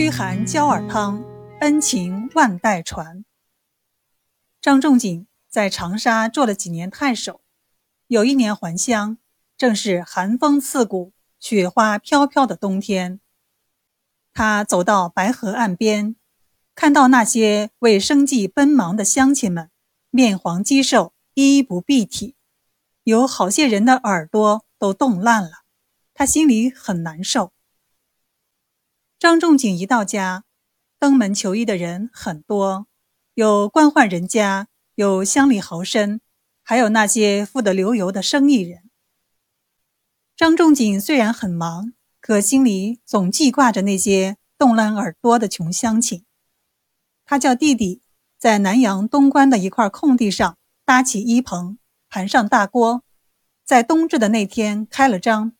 驱寒焦耳汤，恩情万代传。张仲景在长沙做了几年太守，有一年还乡，正是寒风刺骨、雪花飘飘的冬天。他走到白河岸边，看到那些为生计奔忙的乡亲们，面黄肌瘦，衣不蔽体，有好些人的耳朵都冻烂了，他心里很难受。张仲景一到家，登门求医的人很多，有官宦人家，有乡里豪绅，还有那些富得流油的生意人。张仲景虽然很忙，可心里总记挂着那些冻烂耳朵的穷乡亲。他叫弟弟在南阳东关的一块空地上搭起衣棚，盘上大锅，在冬至的那天开了张，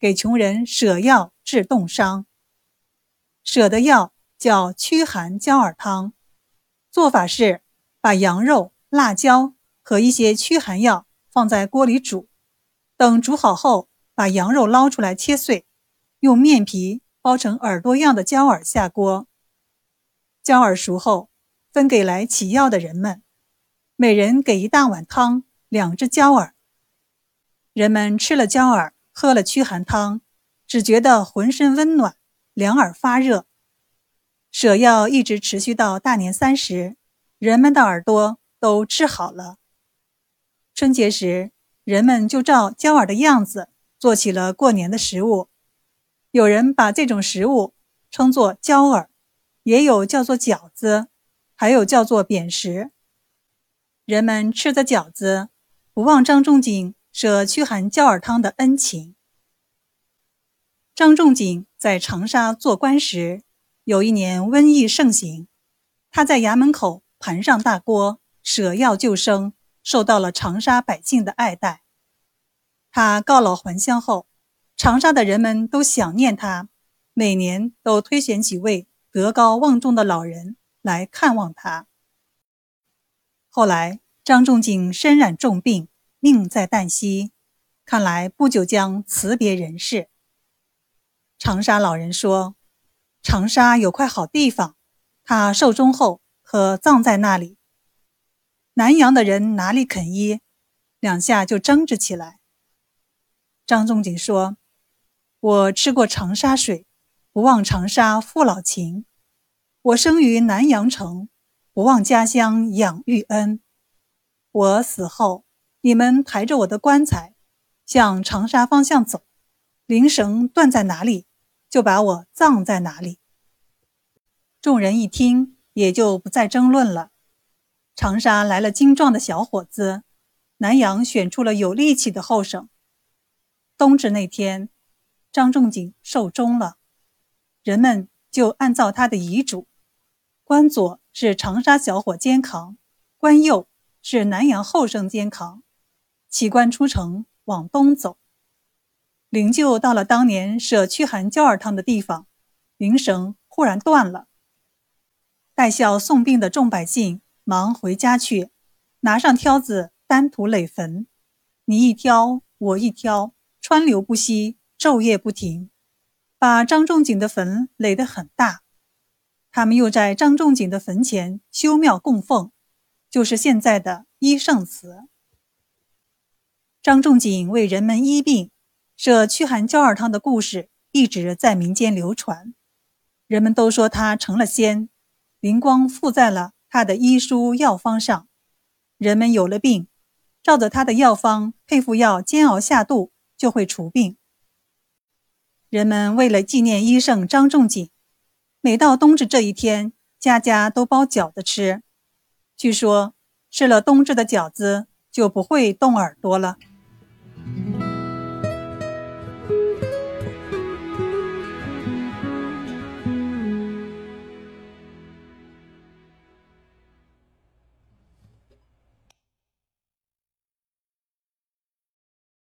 给穷人舍药治冻伤。舍的药叫驱寒焦耳汤，做法是把羊肉、辣椒和一些驱寒药放在锅里煮，等煮好后，把羊肉捞出来切碎，用面皮包成耳朵样的焦耳下锅。焦耳熟后，分给来取药的人们，每人给一大碗汤，两只焦耳。人们吃了焦耳，喝了驱寒汤，只觉得浑身温暖。两耳发热，舍药一直持续到大年三十，人们的耳朵都治好了。春节时，人们就照焦耳的样子做起了过年的食物。有人把这种食物称作焦耳，也有叫做饺子，还有叫做扁食。人们吃着饺子，不忘张仲景舍驱寒焦耳汤的恩情。张仲景在长沙做官时，有一年瘟疫盛行，他在衙门口盘上大锅，舍药救生，受到了长沙百姓的爱戴。他告老还乡后，长沙的人们都想念他，每年都推选几位德高望重的老人来看望他。后来，张仲景身染重病，命在旦夕，看来不久将辞别人世。长沙老人说：“长沙有块好地方，他寿终后可葬在那里。”南阳的人哪里肯依，两下就争执起来。张仲景说：“我吃过长沙水，不忘长沙父老情；我生于南阳城，不忘家乡养育恩。我死后，你们抬着我的棺材，向长沙方向走，灵绳断在哪里？”就把我葬在哪里。众人一听，也就不再争论了。长沙来了精壮的小伙子，南阳选出了有力气的后生。冬至那天，张仲景寿终了，人们就按照他的遗嘱，关左是长沙小伙肩扛，关右是南阳后生肩扛，起棺出城往东走。灵柩到了当年舍驱寒焦耳汤的地方，灵绳忽然断了。带孝送殡的众百姓忙回家去，拿上挑子担土垒坟，你一挑我一挑，川流不息，昼夜不停，把张仲景的坟垒得很大。他们又在张仲景的坟前修庙供奉，就是现在的医圣祠。张仲景为人们医病。舍驱寒焦耳汤的故事一直在民间流传，人们都说他成了仙，灵光附在了他的医书药方上，人们有了病，照着他的药方配服药，煎熬下肚就会除病。人们为了纪念医圣张仲景，每到冬至这一天，家家都包饺子吃，据说吃了冬至的饺子就不会冻耳朵了。